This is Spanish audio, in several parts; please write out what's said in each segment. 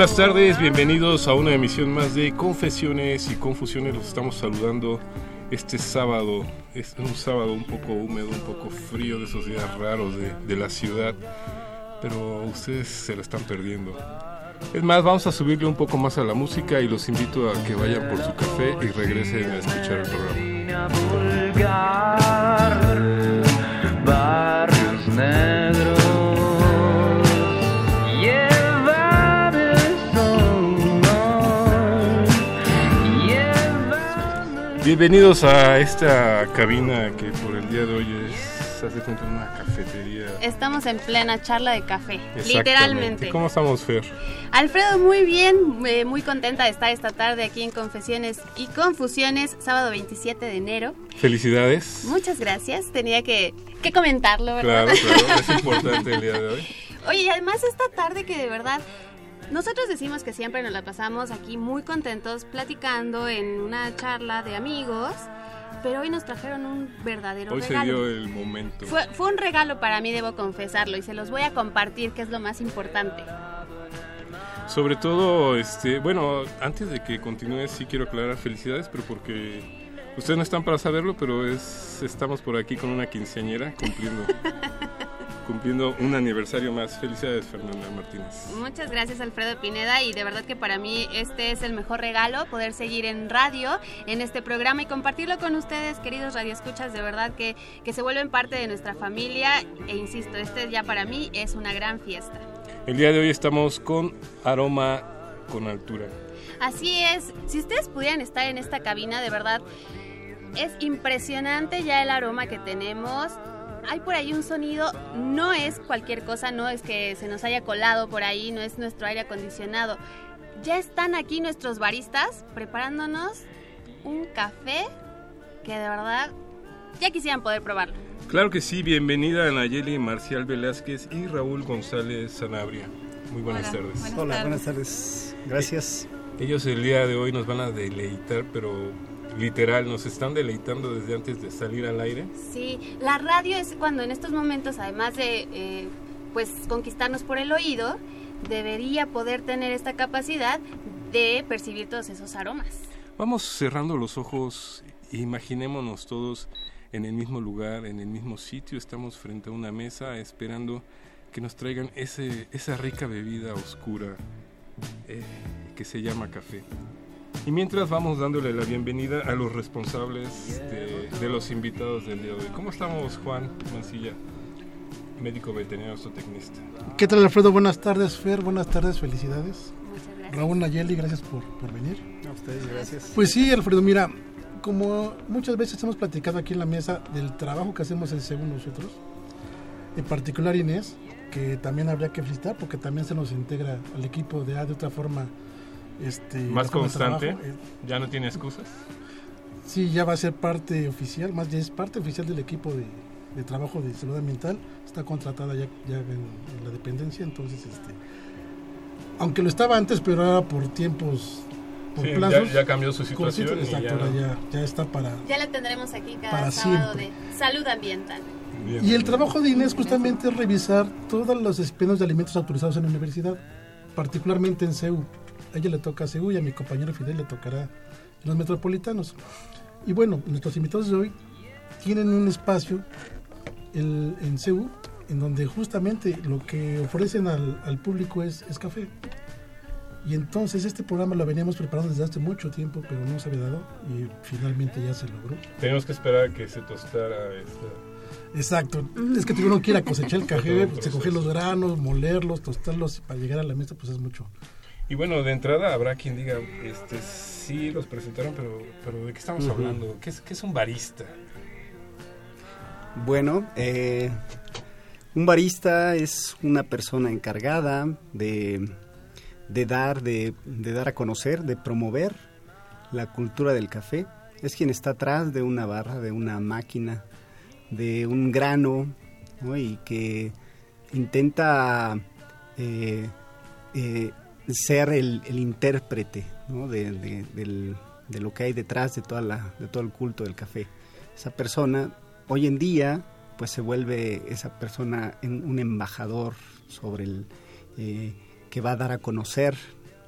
buenas tardes, bienvenidos a una emisión más de Confesiones y Confusiones. Los estamos saludando este sábado. Es un sábado un poco húmedo, un poco frío de esos días raros de, de la ciudad. Pero ustedes se lo están perdiendo. Es más, vamos a subirle un poco más a la música y los invito a que vayan por su café y regresen a escuchar el programa. Bienvenidos a esta cabina que por el día de hoy es, hace cuenta, una cafetería. Estamos en plena charla de café, literalmente. ¿Cómo estamos, Fer? Alfredo, muy bien, eh, muy contenta de estar esta tarde aquí en Confesiones y Confusiones, sábado 27 de enero. Felicidades. Muchas gracias, tenía que, que comentarlo, ¿verdad? Claro, claro, es importante el día de hoy. Oye, y además esta tarde que de verdad nosotros decimos que siempre nos la pasamos aquí muy contentos platicando en una charla de amigos, pero hoy nos trajeron un verdadero Hoy se regalo. dio el momento. Fue, fue un regalo para mí, debo confesarlo, y se los voy a compartir, que es lo más importante. Sobre todo, este, bueno, antes de que continúe, sí quiero aclarar felicidades, pero porque ustedes no están para saberlo, pero es, estamos por aquí con una quinceañera cumpliendo, cumpliendo un aniversario más. Felicidades, Fernanda Martínez. Muchas gracias Alfredo Pineda y de verdad que para mí este es el mejor regalo, poder seguir en radio, en este programa y compartirlo con ustedes, queridos radioescuchas, de verdad que, que se vuelven parte de nuestra familia e insisto, este ya para mí es una gran fiesta. El día de hoy estamos con aroma con altura. Así es, si ustedes pudieran estar en esta cabina, de verdad, es impresionante ya el aroma que tenemos. Hay por ahí un sonido, no es cualquier cosa, no es que se nos haya colado por ahí, no es nuestro aire acondicionado. Ya están aquí nuestros baristas preparándonos un café que de verdad ya quisieran poder probarlo. Claro que sí, bienvenida a Nayeli Marcial Velázquez y Raúl González Sanabria. Muy buenas Hola, tardes. buenas Hola, tardes. buenas tardes. Gracias. Ellos el día de hoy nos van a deleitar, pero literal, nos están deleitando desde antes de salir al aire. Sí, la radio es cuando en estos momentos, además de eh, pues conquistarnos por el oído, debería poder tener esta capacidad de percibir todos esos aromas. Vamos cerrando los ojos, imaginémonos todos en el mismo lugar, en el mismo sitio, estamos frente a una mesa esperando que nos traigan ese, esa rica bebida oscura eh, que se llama café. Y mientras vamos dándole la bienvenida a los responsables de, de los invitados del día de hoy. ¿Cómo estamos, Juan Mancilla? Médico veterinario zootecnista. ¿Qué tal, Alfredo? Buenas tardes, Fer. Buenas tardes, felicidades. Muchas gracias. Raúl Nayeli, gracias por, por venir. A ustedes, gracias. Pues sí, Alfredo, mira, como muchas veces hemos platicado aquí en la mesa del trabajo que hacemos en según nosotros, en particular Inés, que también habría que felicitar porque también se nos integra al equipo de A de otra forma. Este, Más constante, trabajo. Eh, ya no tiene excusas. Sí, ya va a ser parte oficial, más ya es parte oficial del equipo de, de trabajo de salud ambiental. Está contratada ya, ya en, en la dependencia, entonces, este, aunque lo estaba antes, pero ahora por tiempos, por Sí, ya, plazos. ya cambió su situación. exacto, ya ahora no- ya, ya está para... Ya la tendremos aquí cada Para sábado siempre. de salud ambiental. Bien. Y el trabajo de Inés justamente es revisar todos los expendios de alimentos autorizados en la universidad, particularmente en CEU. A ella le toca CEU y a mi compañero Fidel le tocará los metropolitanos. Y bueno, nuestros invitados de hoy tienen un espacio el- en CEU en donde justamente lo que ofrecen al, al público es, es café. Y entonces este programa lo veníamos preparando desde hace mucho tiempo, pero no se había dado y finalmente ya se logró. Tenemos que esperar a que se tostara esta... Exacto, es que uno quiera cosechar el café, pues, se coger los granos, molerlos, tostarlos y para llegar a la mesa pues es mucho. Y bueno, de entrada habrá quien diga, este, sí los presentaron, pero, pero ¿de qué estamos hablando? ¿Qué es, qué es un barista? Bueno, eh, un barista es una persona encargada de, de dar, de, de dar a conocer, de promover la cultura del café. Es quien está atrás de una barra, de una máquina, de un grano, ¿no? y que intenta eh, eh, ser el, el intérprete ¿no? de, de- del- de lo que hay detrás de, toda la, de todo el culto del café. Esa persona hoy en día pues se vuelve esa persona en- un embajador sobre el eh, que va a dar a conocer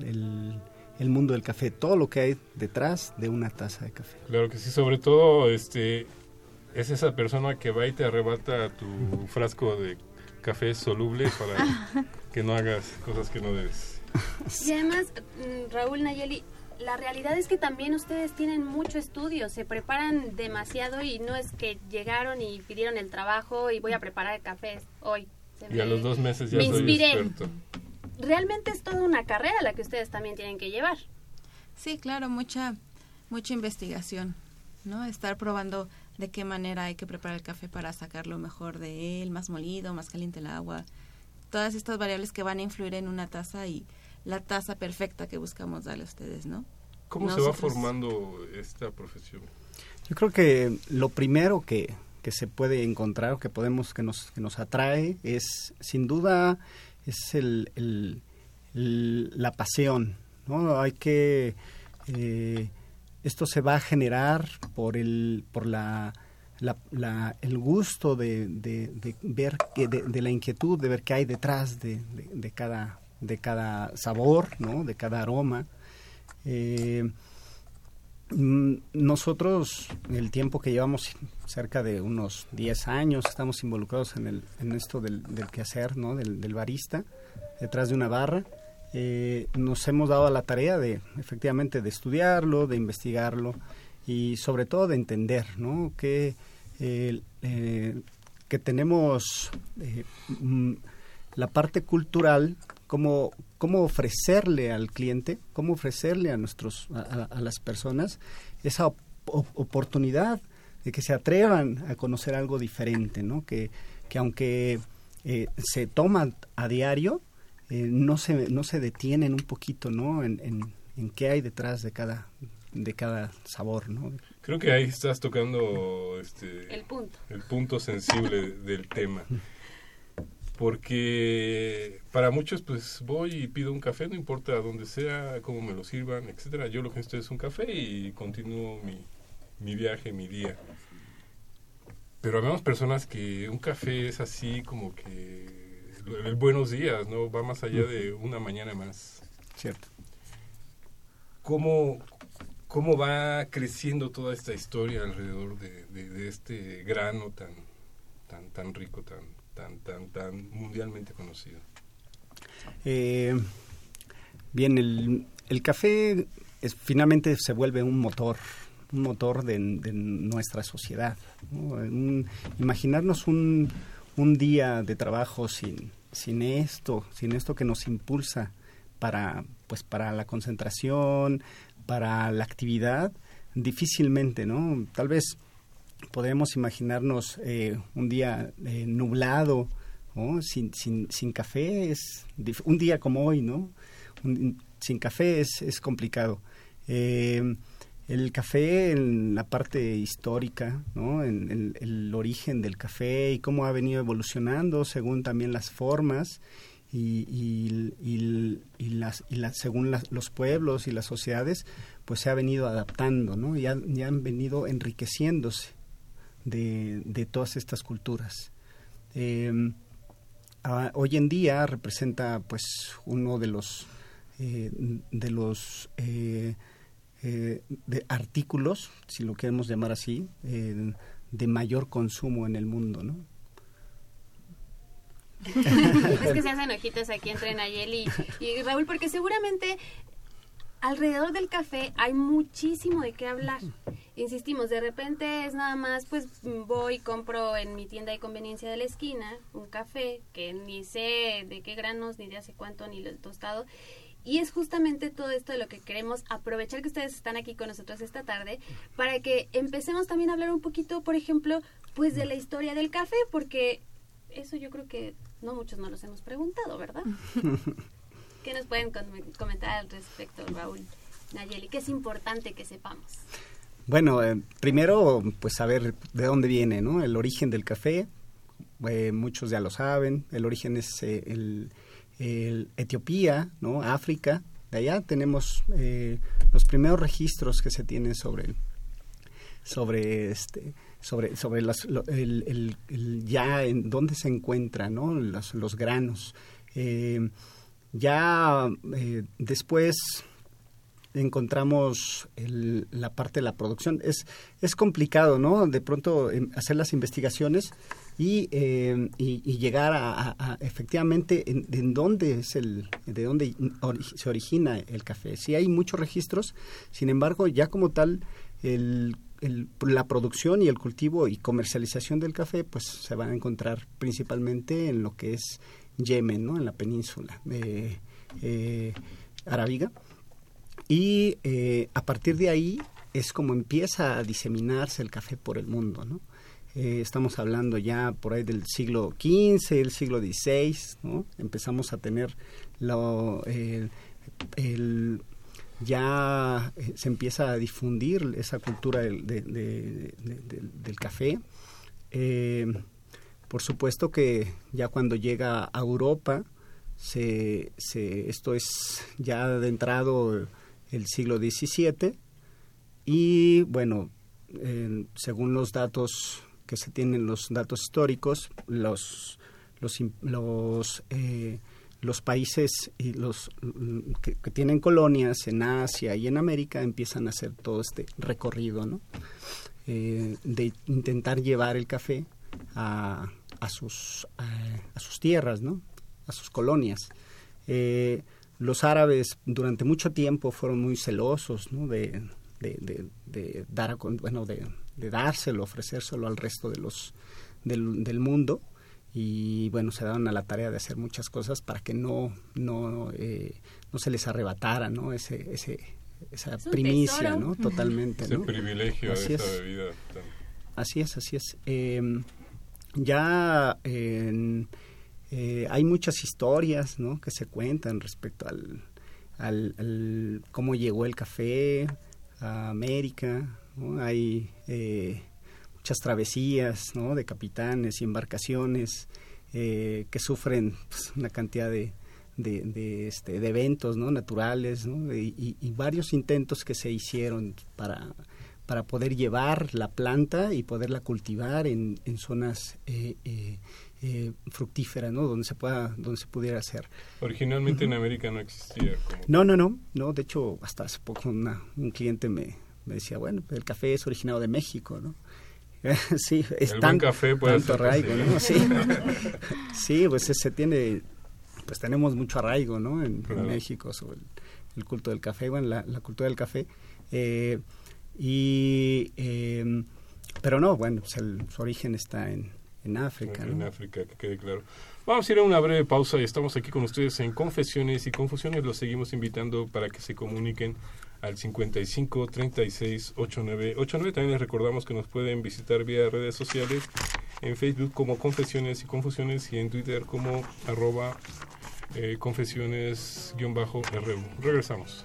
el, el mundo del café, todo lo que hay detrás de una taza de café. Claro que sí, sobre todo este es esa persona que va y te arrebata tu frasco de café soluble para que no hagas cosas que no debes. Y además, mm, Raúl Nayeli, la realidad es que también ustedes tienen mucho estudio, se preparan demasiado y no es que llegaron y pidieron el trabajo y voy a preparar cafés hoy. Se Y a me- los dos meses ya me soy inspiré. experto. Realmente es toda una carrera la que ustedes también tienen que llevar. Sí, claro, mucha, mucha investigación, ¿no? Estar probando de qué manera hay que preparar el café para sacarlo mejor de él, más molido, más caliente el agua. Todas estas variables que van a influir en una taza y la taza perfecta que buscamos darle a ustedes, ¿no? ¿Cómo se va formando esta profesión? Yo creo que lo primero que, que se puede encontrar o que podemos que nos, que nos atrae es sin duda es el, el- el- la pasión no hay que eh, esto se va a generar por el por la, la- la- el gusto de, de- de ver que de, de la inquietud de ver qué hay detrás de, de- de cada de cada sabor no de cada aroma Eh, Mm, Nosotros, el tiempo que llevamos, cerca de unos 10 años, estamos involucrados en, el, en esto del, quehacer, ¿no? del, barista, detrás de una barra. Eh, nos hemos dado a la tarea de, efectivamente, de estudiarlo, de investigarlo y sobre todo de entender ¿no? que, eh, que tenemos eh, mm, la parte cultural, cómo, cómo ofrecerle al cliente, cómo ofrecerle a nuestros a, las personas esa op- op- oportunidad de que se atrevan a conocer algo diferente, ¿no? Que, que aunque eh, se toma a diario, eh, no se no se detienen un poquito, ¿no? En, en, en qué hay detrás de cada de cada sabor, ¿no? Creo que ahí estás tocando este, El punto. el punto sensible del tema. Porque para muchos, pues voy y pido un café, no importa dónde sea, cómo me lo sirvan, etcétera. Yo lo que necesito es un café y continúo mi, mi viaje, mi día. Pero habemos personas que un café es así como que el buenos días, ¿no? Va más allá de una mañana más. Cierto. ¿Cómo, cómo va creciendo toda esta historia alrededor de, de- de este grano tan, tan, tan rico, tan, tan, tan, tan mundialmente conocido? Eh, bien, el, el café es, finalmente se vuelve un motor, un motor de, de nuestra sociedad. imaginarnos un, un día de trabajo sin, sin esto, sin esto que nos impulsa para, pues, para la concentración, para la actividad, difícilmente, ¿no? Tal vez podemos imaginarnos eh, un día eh, nublado, sin, sin, sin café es un día como hoy, ¿no? Sin café es, es complicado. Eh, el café en la parte histórica, ¿no? En el, el origen del café y cómo ha venido evolucionando según también las formas y, y, y- y las, las- según las- los pueblos y las sociedades, pues se ha venido adaptando, ¿no? Y han, y han venido enriqueciéndose de, de todas estas culturas. Eh, ah, hoy en día representa pues uno de los eh, de los eh, eh, de artículos, si lo queremos llamar así, de mayor consumo en el mundo, ¿no? es que se hacen ojitos aquí entre Nayeli y, y Raúl, porque seguramente alrededor del café hay muchísimo de qué hablar. Insistimos, de repente es nada más, pues voy, compro en mi tienda de conveniencia de la esquina un café que ni sé de qué granos, ni de hace cuánto, ni el tostado. Y es justamente todo esto de lo que queremos aprovechar que ustedes están aquí con nosotros esta tarde para que empecemos también a hablar un poquito, por ejemplo, pues de la historia del café, porque eso yo creo que no muchos nos los hemos preguntado, ¿verdad? ¿Qué nos pueden com- comentar al respecto, Raúl? Nayeli, que es importante que sepamos. Bueno, eh, primero, pues saber de dónde viene, ¿no? El origen del café, eh, muchos ya lo saben, el origen es eh, el, Etiopía, ¿no? África, de allá tenemos los primeros registros que se tienen sobre sobre este sobre sobre las, el, el- el ya en dónde se encuentran ¿no? los, los granos ya eh, después encontramos el- la parte de la producción. Es, es complicado, ¿no? De pronto em, hacer las investigaciones y, eh, y, llegar a, efectivamente en, dónde es el, de dónde se origina el café. Sí hay muchos registros, sin embargo, ya como tal, el- la producción y el cultivo y comercialización del café, pues se van a encontrar principalmente en lo que es Yemen, ¿no? En la península de eh, Arábiga. Y eh, a partir de ahí es como empieza a diseminarse el café por el mundo, ¿no? Eh, estamos hablando ya por ahí del siglo XV, el siglo XVI, ¿no? Empezamos a tener lo, el, ya eh, se empieza a difundir esa cultura del, de- de- de- de- del café. Por supuesto que ya cuando llega a Europa, se, se, esto es ya adentrado el siglo XVII y bueno, según los datos que se tienen, los datos históricos, los, los, eh, los países los mm, que, que tienen colonias en Asia y en América empiezan a hacer todo este recorrido, ¿no? Eh, de intentar llevar el café a, a sus, a, a sus tierras, ¿no? a sus colonias. Eh, los árabes durante mucho tiempo fueron muy celosos ¿no? de, de, de- de dar bueno, de, de dárselo, ofrecérselo al resto de los, del, del mundo y bueno, se daban a la tarea de hacer muchas cosas para que no, no, eh, no se les arrebatara ¿no? ese, ese, esa Es primicia. ¿no? Totalmente. Ese ¿no? privilegio Así de esa es. bebida. Así es, así es. Eh, ya eh, hay muchas historias ¿no? que se cuentan respecto al, al, cómo llegó el café a América. Hay eh, muchas travesías ¿no? de capitanes y embarcaciones eh, que sufren pues, una cantidad de, de, de, este, de eventos ¿no? naturales ¿no? Y varios intentos que se hicieron para, para poder llevar la planta y poderla cultivar en, en zonas eh, eh, eh, fructíferas, ¿no? Donde se pueda, donde se pudiera hacer. Originalmente en América no existía. Como, No, no, no, no. De hecho, hasta hace poco una- un cliente me, me decía, bueno, el café es originado de México, ¿no? sí, es El tan, buen café puede tanto arraigo. ¿no? Sí, sí pues se tiene, pues tenemos mucho arraigo, ¿no? En. México sobre el, el culto del café, bueno, la, la cultura del café. Eh, y, eh, pero no, bueno, pues el- su origen está en, en África, en ¿no? África, que quede claro. Vamos a ir a una breve pausa y estamos aquí con ustedes en Confesiones y Confusiones. Los seguimos invitando para que se comuniquen al 55 36 89 89. También les recordamos que nos pueden visitar vía redes sociales en Facebook como Confesiones y Confusiones y en Twitter como arroba eh, confesiones-ru. Regresamos.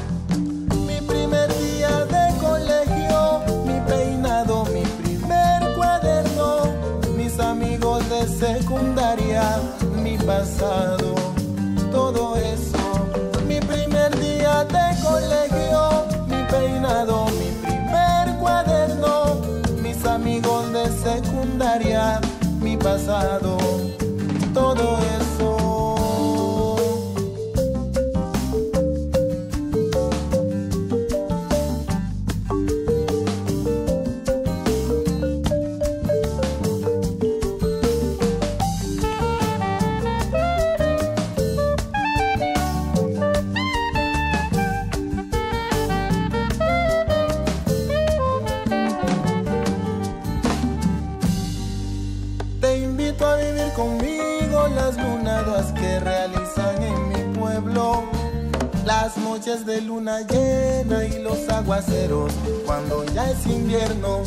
Noches de luna llena y los aguaceros cuando ya es invierno.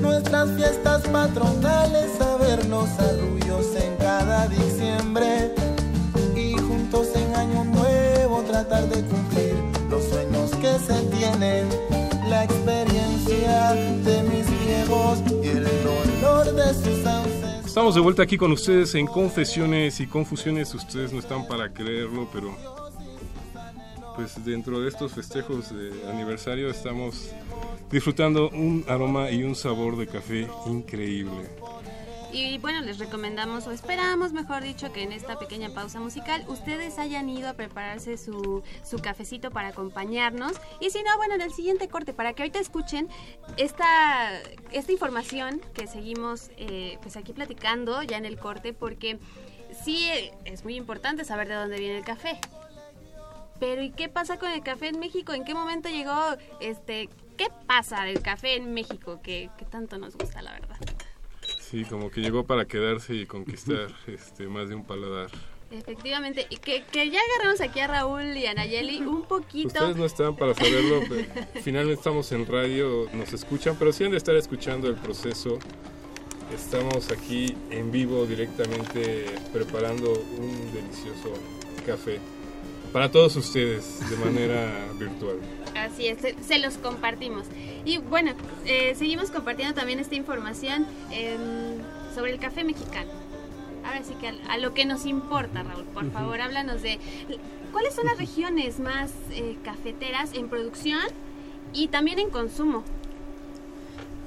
Nuestras fiestas patronales, a ver los arrullos en cada diciembre. Y juntos en año nuevo tratar de cumplir los sueños que se tienen. La experiencia de mis viejos y el dolor de sus ancestros. Estamos de vuelta aquí con ustedes en Confesiones y Confusiones. Ustedes no están para creerlo, pero pues dentro de estos festejos de aniversario estamos disfrutando un aroma y un sabor de café increíble. Y bueno, les recomendamos, o esperamos, mejor dicho, que en esta pequeña pausa musical ustedes hayan ido a prepararse su, su cafecito para acompañarnos. Y si no, bueno, en el siguiente corte, para que ahorita escuchen esta, esta información que seguimos eh, pues aquí platicando ya en el corte, porque sí eh, es muy importante saber de dónde viene el café. Pero ¿y qué pasa con el café en México? ¿En qué momento llegó? Este, ¿Qué pasa del café en México que, que tanto nos gusta, la verdad? Sí, como que llegó para quedarse y conquistar este más de un paladar. Efectivamente, y que, que ya agarramos aquí a Raúl y a Nayeli un poquito. Ustedes no están para saberlo, pero finalmente estamos en radio, nos escuchan, pero sí han de estar escuchando el proceso. Estamos aquí en vivo directamente preparando un delicioso café para todos ustedes de manera virtual. Así es, se, se los compartimos. Y bueno, eh, seguimos compartiendo también esta información em, sobre el café mexicano. Ahora sí que a, a lo que nos importa, Raúl, por favor, háblanos de cuáles son las regiones más eh, cafeteras en producción y también en consumo.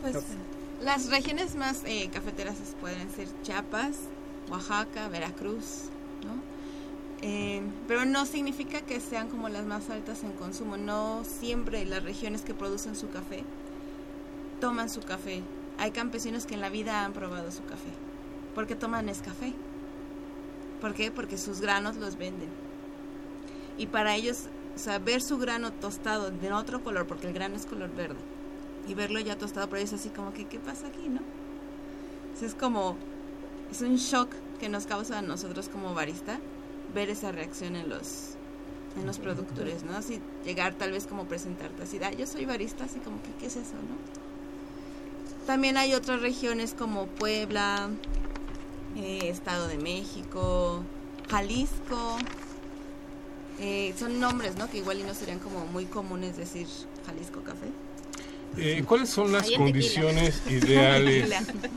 Pues las regiones más eh, cafeteras pueden ser Chiapas, Oaxaca, Veracruz. Eh, pero no significa que sean como las más altas en consumo. No siempre las regiones que producen su café toman su café. Hay campesinos que en la vida han probado su café. ¿Por qué toman café? ¿Por qué? Porque sus granos los venden. Y para ellos, o sea, ver su grano tostado de otro color, porque el grano es color verde, y verlo ya tostado por ellos así como que, ¿qué pasa aquí, no? Es como, es un shock que nos causa a nosotros como barista ver esa reacción en los en los productores, ¿no? Así llegar tal vez como presentarte así, ah, yo soy barista, así como que, ¿qué es eso, no? También hay otras regiones como Puebla, eh, Estado de México, Jalisco, eh, son nombres, ¿no? Que igual y no serían como muy comunes decir Jalisco Café. Eh, ¿Cuáles son las condiciones tequila. ideales?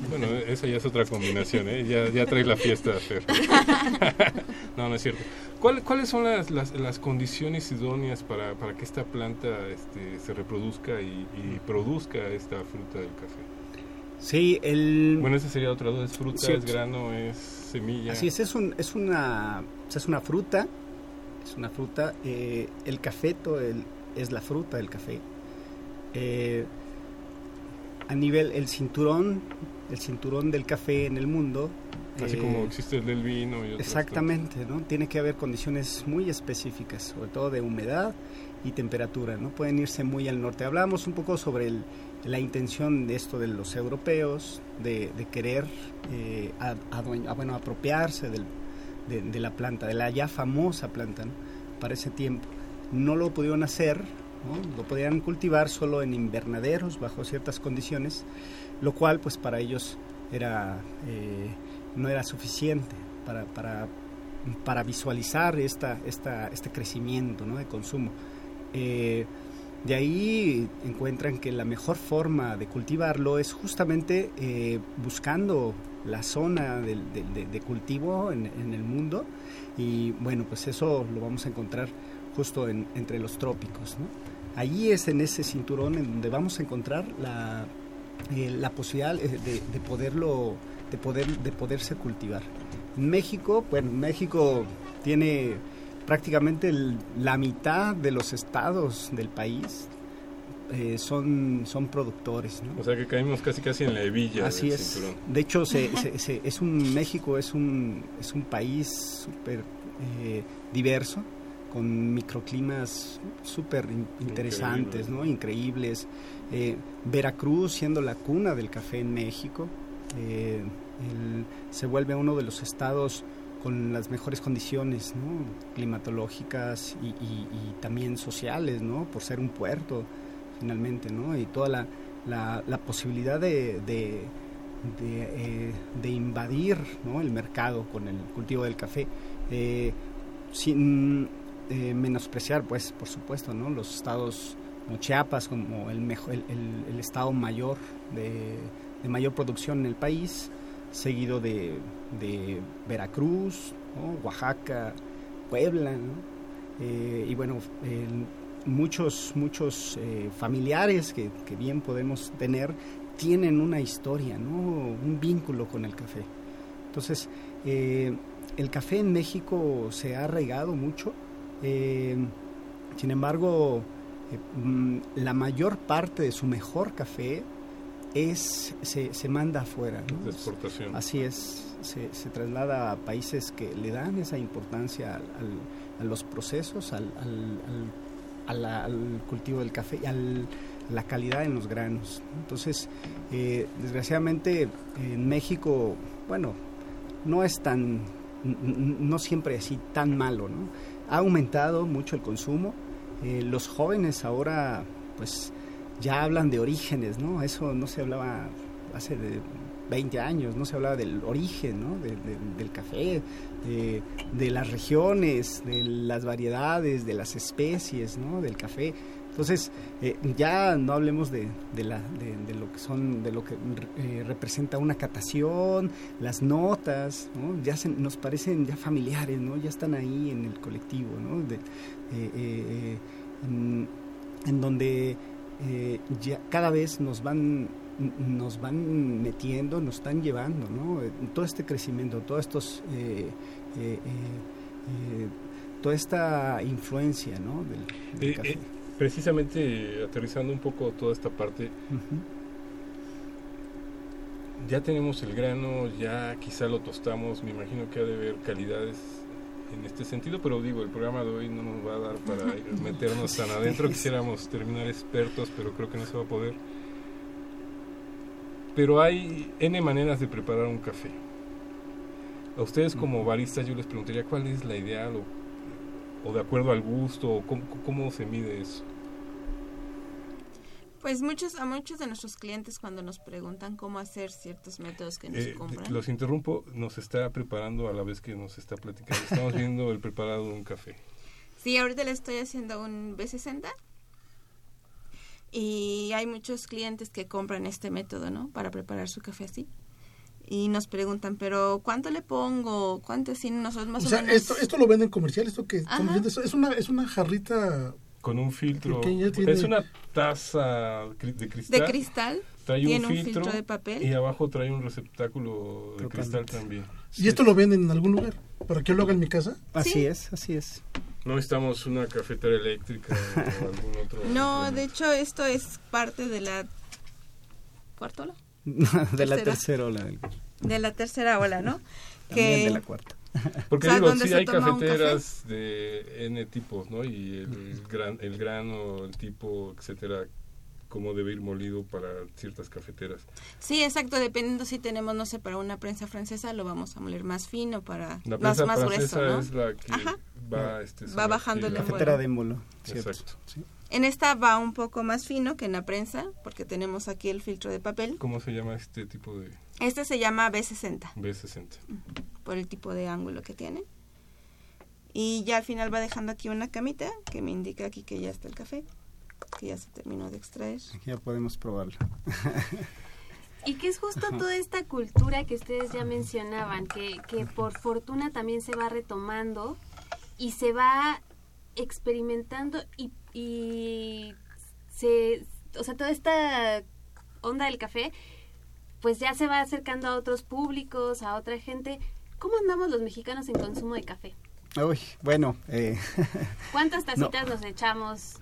Bueno, esa ya es otra combinación, ¿eh? Ya, ya traes la fiesta a hacer. no, no es cierto. ¿Cuál- ¿Cuáles son las, las, las condiciones idóneas para, para que esta planta este, se reproduzca y, y produzca esta fruta del café? Sí, el... Bueno, esa sería otra duda. ¿Es fruta, Sí. es grano, es semilla? Así es, es, un, es, una, es una fruta, es una fruta, eh, el cafeto el- es la fruta del café. Eh, a nivel, el cinturón el cinturón del café en el mundo. Así eh, como existe el del vino y Exactamente, ¿no? Tiene que haber condiciones muy específicas, sobre todo de humedad y temperatura, ¿no? Pueden irse muy al norte. Hablamos un poco sobre el- la intención de esto de los europeos, de, de querer eh, a- a- bueno, apropiarse del- de, de la planta, de la ya famosa planta, ¿no? Para ese tiempo. No lo pudieron hacer, ¿no? Lo podían cultivar solo en invernaderos, bajo ciertas condiciones, lo cual pues para ellos era... eh, no era suficiente para, para, para visualizar esta, esta, este crecimiento ¿no? de consumo. Eh, de ahí encuentran que la mejor forma de cultivarlo es justamente eh, buscando la zona de, cultivo en, en el mundo y bueno, pues eso lo vamos a encontrar justo en- entre los trópicos. ¿no? Allí es en ese cinturón en donde vamos a encontrar la, eh, la posibilidad de, de poderlo de poder de poderse cultivar México bueno México tiene prácticamente el- la mitad de los estados del país eh, son son productores ¿no? O sea que caímos casi casi en la hebilla Así del es. cinturón. De hecho, se, se- se- es un México es un es un país súper eh, diverso con microclimas súper in- interesantes, Increíbles. ¿no? Increíbles. Eh, Veracruz siendo la cuna del café en México, eh, se vuelve uno de los estados con las mejores condiciones climatológicas y, también sociales, ¿no? por ser un puerto finalmente, ¿no? y toda la, la, posibilidad de, eh, de invadir ¿no? el mercado con el cultivo del café, eh, sin menospreciar, pues, por supuesto, ¿no? los estados como Chiapas como el, mejor, el estado mayor de, de mayor producción en el país, seguido de, de Veracruz. Oaxaca, Puebla. Eh, y bueno, muchos, muchos eh, familiares que, bien podemos tener tienen una historia, un vínculo con el café. Entonces, eh, el café en México se ha arraigado mucho, sin embargo, mm, la mayor parte de su mejor café es se, se manda afuera. ¿no? De exportación. Así es, se, se traslada a países que le dan esa importancia al- al- a los procesos, al, al- al- al cultivo del café y a la calidad en los granos. ¿no? Entonces, eh, desgraciadamente en México, bueno, no es tan, no siempre así tan malo, ¿no? Ha aumentado mucho el consumo. eh, los jóvenes ahora, pues, ya hablan de orígenes, ¿no? Eso no se hablaba hace de 20 años, no se hablaba del origen, ¿no? De- de- del café, de, las regiones, de las variedades, de las especies, ¿no? Del café. Entonces, eh, ya no hablemos de, de lo que son, de lo que eh, representa una catación, las notas, ¿no? Ya se, nos parecen ya familiares, ¿no? Ya están ahí en el colectivo, ¿no? Eh, eh, en, en donde eh, ya cada vez nos van nos van metiendo, nos están llevando, ¿no? Eh, Todo este crecimiento, todos estos eh, eh, toda esta influencia, ¿no? Del, del café. precisamente aterrizando un poco toda esta parte, ya tenemos el grano, ya quizá lo tostamos, me imagino que ha de haber calidades en este sentido, pero digo, el programa de hoy no nos va a dar para meternos tan adentro, quisiéramos terminar expertos, pero creo que no se va a poder. Pero hay N maneras de preparar un café. A ustedes como baristas yo les preguntaría cuál es la ideal o, o de acuerdo al gusto, o cómo, cómo se mide eso. Pues muchos a muchos de nuestros clientes cuando nos preguntan cómo hacer ciertos métodos que nos Eh, compran. los interrumpo, nos está preparando a la vez que nos está platicando. Estamos viendo el preparado de un café. Sí, ahorita le estoy haciendo un B60 y hay muchos clientes que compran este método, ¿no? Para preparar su café así. Y nos preguntan, pero ¿cuánto le pongo? ¿Cuánto así? Nosotros más o o, sea, menos... esto, esto lo venden comercial, esto que es una, es una jarrita Con un filtro. Que ya tiene- Es una taza de cristal. de cristal. Trae tiene un un filtro, de papel. Y abajo trae un receptáculo de Totalmente. cristal también. y esto lo venden en algún lugar, para que yo lo haga en mi casa. Así Sí. es, así es. No necesitamos una cafetera eléctrica o algún otro. No, de hecho esto es parte de la cuartola. de la tercera. ola. de la tercera ola, ¿no? También de la cuarta. Porque O sea, digo, sí hay cafeteras de N tipos, ¿no? Y el, gran, el grano, el tipo, etcétera, cómo debe ir molido para ciertas cafeteras. Sí, exacto, dependiendo si tenemos, no sé, para una prensa francesa lo vamos a moler más fino, para La más, prensa más francesa grueso, ¿no? es la que Ajá. va, este, Va bajando el la- Cafetera de cierto. Exacto. Sí. En esta va un poco más fino que en la prensa, porque tenemos aquí el filtro de papel. ¿Cómo se llama este tipo de Este se llama B60, B60? por el tipo de ángulo que tiene. Y ya al final va dejando aquí una camita que me indica aquí que ya está el café, que ya se terminó de extraer. Aquí ya podemos probarlo. Y que es justo toda esta cultura que ustedes ya mencionaban, que, que por fortuna también se va retomando y se va experimentando y, y se, o sea, toda esta onda del café, pues ya se va acercando a otros públicos, a otra gente. ¿Cómo andamos los mexicanos en consumo de café? Uy, bueno, eh, ¿Cuántas tacitas nos echamos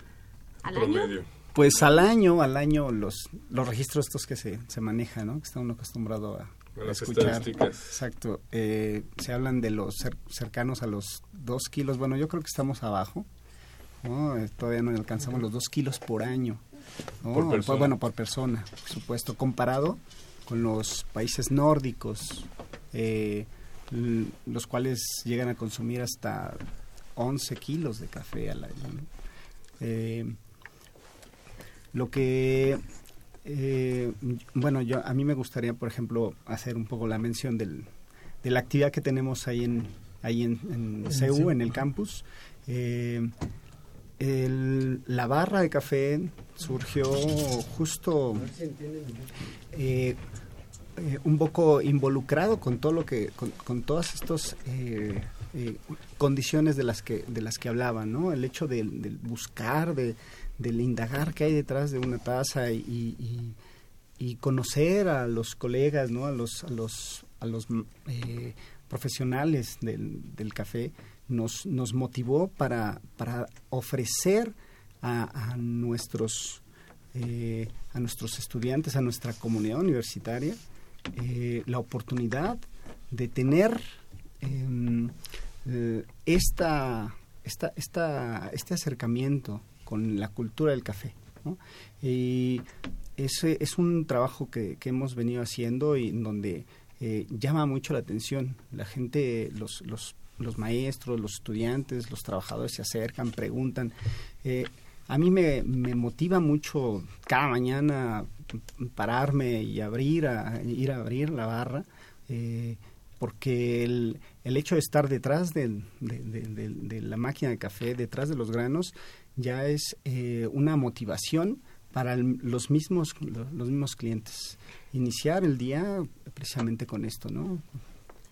al año? Pues al año, al año los, los registros estos que se, se manejan, ¿no? Que está uno acostumbrado a, A a las escuchar. estadísticas. Exacto. Eh, se hablan de los cer- cercanos a los dos kilos. Bueno, yo creo que estamos abajo. ¿no? Eh, todavía no alcanzamos los dos kilos por año. ¿no? Por persona. Bueno, por persona, por supuesto. Comparado con los países nórdicos, eh, l- los cuales llegan a consumir hasta 11 kilos de café al año. ¿no? Eh, lo que eh, bueno, yo a mí me gustaría, por ejemplo, hacer un poco la mención del, de la actividad que tenemos ahí en ahí en, en En CEU, en el campus. El- la barra de café surgió justo eh, eh, un poco involucrado con todo lo que con, todas estas eh, eh, condiciones de las que de las que hablaban no el hecho del buscar de indagar que hay detrás de una taza y, y, y conocer a los colegas no a los a los profesionales del café nos nos motivó para para ofrecer a, nuestros eh, a nuestros estudiantes, a nuestra comunidad universitaria, eh, la oportunidad de tener em, eh, esta, esta, esta, este acercamiento con la cultura del café. Y ese es un trabajo que, hemos venido haciendo y en donde llama mucho la atención. La gente, los, los, los maestros, los estudiantes, los trabajadores se acercan, preguntan. Eh, a mí me, me motiva mucho cada mañana pararme y abrir, a, ir a abrir la barra, eh, porque el, el hecho de estar detrás de, la máquina de café, detrás de los granos, ya es eh, una motivación para los mismos los mismos clientes. Iniciar el día precisamente con esto, ¿no?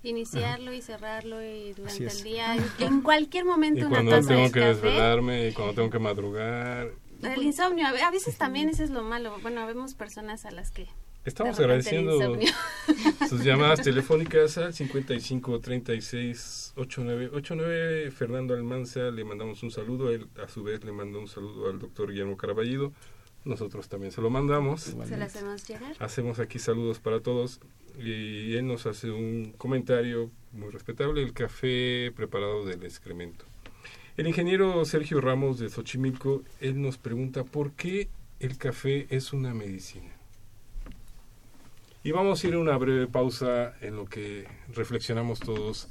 Iniciarlo y cerrarlo y durante el día. En cualquier momento Y una cuando taza tengo de que café. desvelarme, y cuando tengo que madrugar. El insomnio, a ve- a veces también eso es lo malo. Bueno, vemos personas a las que Estamos agradeciendo sus llamadas telefónicas al 55 36 89 89. Fernando Almanza, le mandamos un saludo. Él, a su vez, le mandó un saludo al doctor Guillermo Caraballido. Nosotros también se lo mandamos. Se las hacemos llegar. Hacemos aquí saludos para todos. Y él nos hace un comentario muy respetable: el café preparado del excremento. El ingeniero Sergio Ramos de Xochimilco, él nos pregunta por qué el café es una medicina. Y vamos a ir a una breve pausa en lo que reflexionamos todos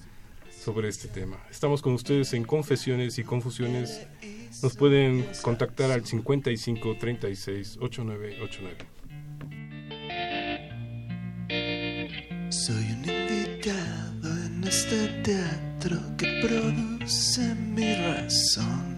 sobre este tema. Estamos con ustedes en Confesiones y Confusiones. Nos pueden contactar al 55 36 8989. Soy un invitado en este teatro que produce mi razón.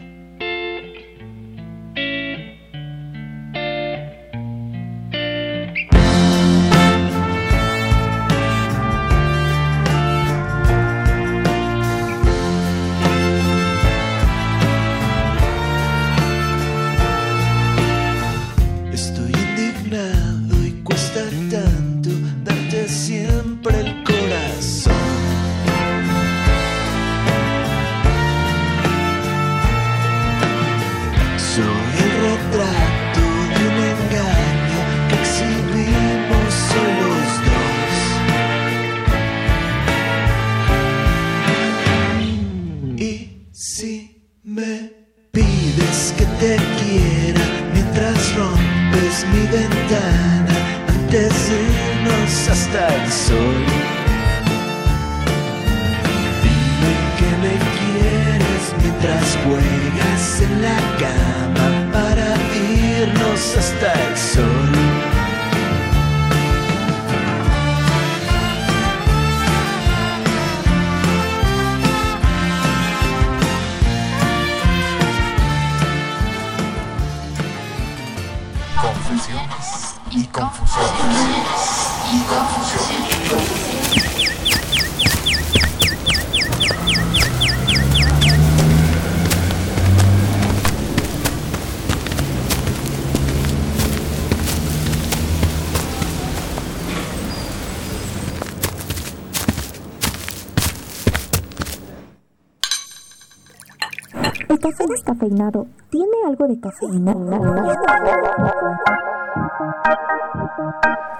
Descafeinado tiene algo de cafeína?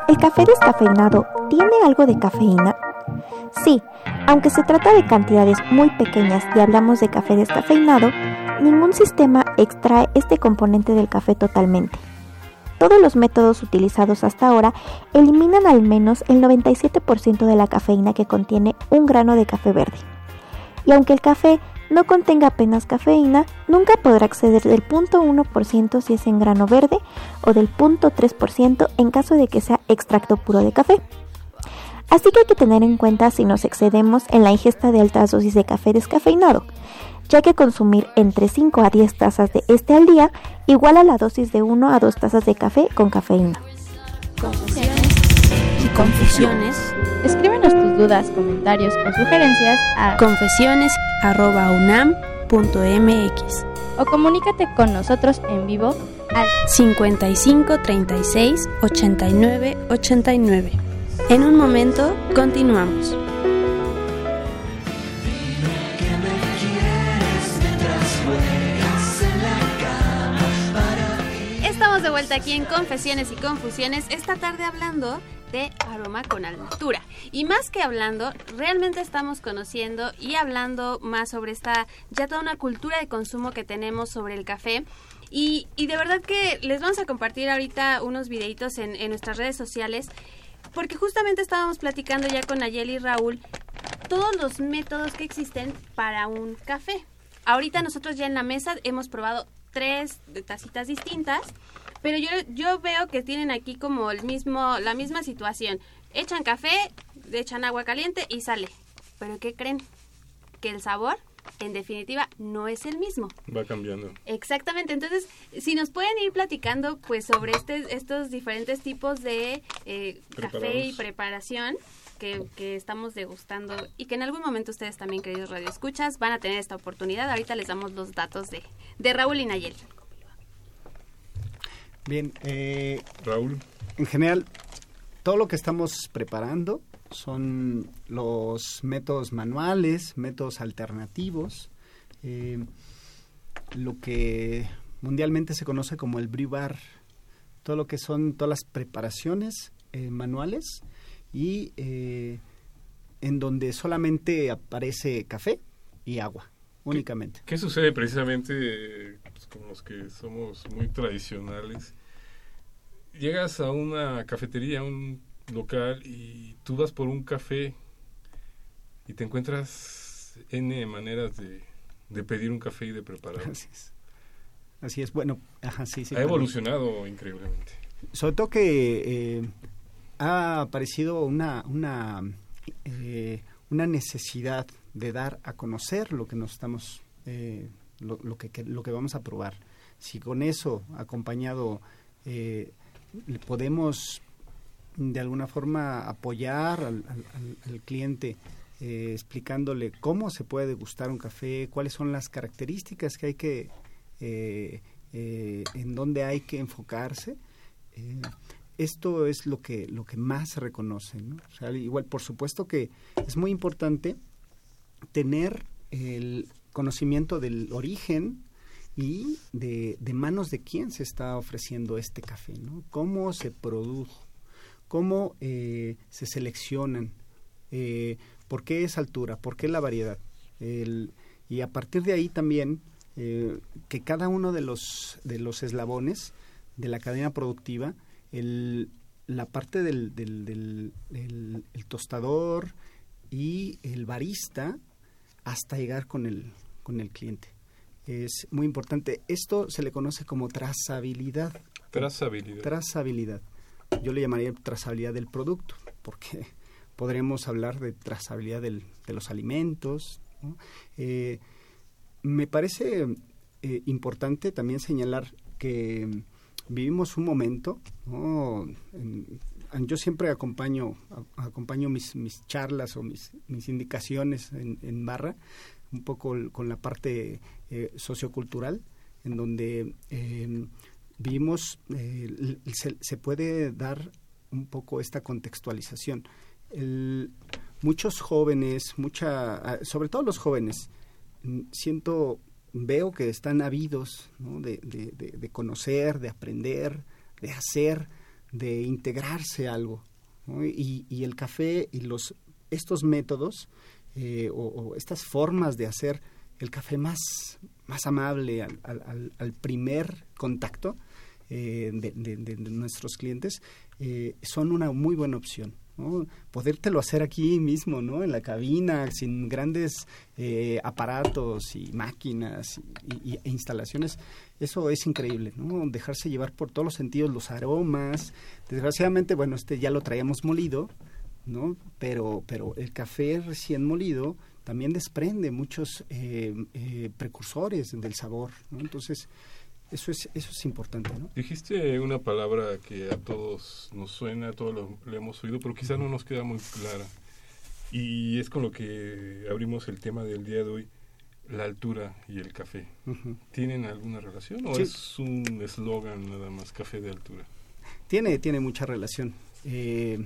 ¿El café descafeinado tiene algo de cafeína? Sí, aunque se trata de cantidades muy pequeñas y hablamos de café descafeinado, ningún sistema extrae este componente del café totalmente. Todos los métodos utilizados hasta ahora eliminan al menos el 97% de la cafeína que contiene un grano de café verde. Y aunque el café no contenga apenas cafeína, nunca podrá acceder del 0.1% si es en grano verde o del 0.3% en caso de que sea extracto puro de café. Así que hay que tener en cuenta si nos excedemos en la ingesta de altas dosis de café descafeinado, ya que consumir entre 5 a 10 tazas de este al día iguala la dosis de 1 a 2 tazas de café con cafeína. confusiones. Escríbenos tus dudas, comentarios o sugerencias a confesiones@unam.mx o comunícate con nosotros en vivo al 55 36 89 89. En un momento continuamos. Estamos de vuelta aquí en Confesiones y Confusiones, esta tarde hablando de aroma con altura. Y más que hablando, realmente estamos conociendo y hablando más sobre esta, ya toda una cultura de consumo que tenemos sobre el café. Y, y de verdad que les vamos a compartir ahorita unos videitos en, nuestras redes sociales, porque justamente estábamos platicando ya con Ayeli y Raúl todos los métodos que existen para un café. Ahorita nosotros ya en la mesa hemos probado tres tacitas distintas, pero yo, yo veo que tienen aquí como el mismo, la misma situación. Echan café, echan agua caliente y sale. Pero ¿qué creen? Que el sabor, en definitiva, no es el mismo. Va cambiando. Exactamente, entonces, si nos pueden ir platicando pues sobre este, estos diferentes tipos de eh, café y preparación que, que estamos degustando y que en algún momento ustedes también, queridos radioescuchas, van a tener esta oportunidad. Ahorita les damos los datos de, de Raúl y Nayeli. Bien, eh, Raúl. En general, todo lo que estamos preparando son los métodos manuales, métodos alternativos, eh, lo que mundialmente se conoce como el brew bar, todo lo que son todas las preparaciones eh, manuales y eh, en donde solamente aparece café y agua únicamente. ¿Qué sucede precisamente pues, con los que somos muy tradicionales? Llegas a una cafetería, a un local y tú vas por un café y te encuentras N maneras de, de pedir un café y de prepararlo. Así es. Así es, bueno, ajá, sí, sí. ha evolucionado increíblemente. Sobre todo que eh, ha aparecido una, una, eh, una necesidad de dar a conocer lo que nos estamos, eh, lo, que, lo que vamos a probar. Si con eso acompañado eh, podemos de alguna forma apoyar al, al- al- cliente eh, explicándole cómo se puede degustar un café, cuáles son las características que hay que, eh, eh, en dónde hay que enfocarse. esto es lo que lo que más se reconoce, igual, por supuesto que es muy importante tener el conocimiento del origen y de, de manos de quién se está ofreciendo este café, ¿no? Cómo se produjo, cómo eh, se seleccionan, eh, por qué esa altura, por qué la variedad. El- y a partir de ahí también eh, que cada uno de los, de los eslabones de la cadena productiva el, la parte del, del, del- del- el tostador y el barista hasta llegar con el, con el cliente. Es muy importante. Esto se le conoce como trazabilidad. Trazabilidad. Trazabilidad. Yo le llamaría trazabilidad del producto, porque podremos hablar de trazabilidad del- de los alimentos. ¿no? Eh, me parece eh, importante también señalar que vivimos un momento, ¿no? En- yo siempre acompaño, a- acompaño mis, mis charlas o mis, mis indicaciones en, en barra, un poco con la parte eh, sociocultural, en donde eh, vivimos, eh, se, se puede dar un poco esta contextualización. El- muchos jóvenes, mucha, ah, sobre todo los jóvenes, mm, siento, veo que están ¿no? de, de- de- conocer, de aprender, de hacer, de integrarse algo. Y, y el café y los estos métodos eh, o, estas formas de hacer el café más, más amable al, al- al- primer contacto eh, de, nuestros clientes eh, son una muy buena opción. ¿no? Podértelo hacer aquí mismo, ¿no? En la cabina, sin grandes eh, aparatos y máquinas y, y- e instalaciones, eso es increíble, ¿no? Dejarse llevar por todos los sentidos, los aromas. Desgraciadamente, bueno, este ya lo traíamos molido, ¿no? Pero, pero el café recién molido también desprende muchos eh, eh, precursores del sabor, ¿no? Entonces, eso es, eso es importante, ¿no? Dijiste una palabra que a todos nos suena, a todos lo, lo hemos oído, pero quizá no nos queda muy clara. Y es con lo que abrimos el tema del día de hoy, la altura y el café. ¿Tienen alguna relación o Sí. es un eslogan nada más, café de altura? Tiene, tiene mucha relación. Eh,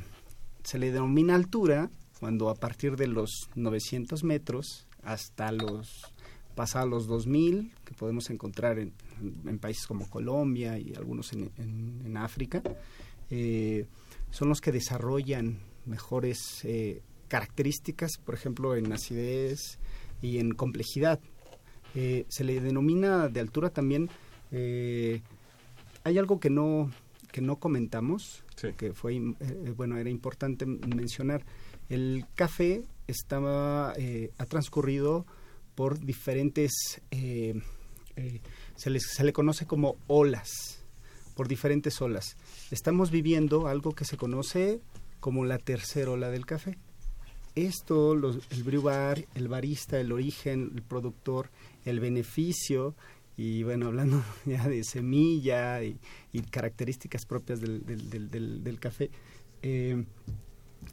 se le denomina altura cuando a partir de los 900 metros hasta los pasados los 2000, que podemos encontrar en, países como Colombia y algunos en, en- en África, eh, son los que desarrollan mejores eh, características, por ejemplo, en acidez y en complejidad. Eh, se le denomina de altura también eh, hay algo que no que no comentamos que fue im- eh, bueno era importante mencionar. El café estaba eh, ha transcurrido por diferentes eh, eh, se, les- se le conoce como olas por diferentes olas. Estamos viviendo algo que se conoce como la tercera ola del café. Esto, los- el brew el barista, el origen, el productor, el beneficio y bueno, hablando ya de semilla y, características propias del, café, eh,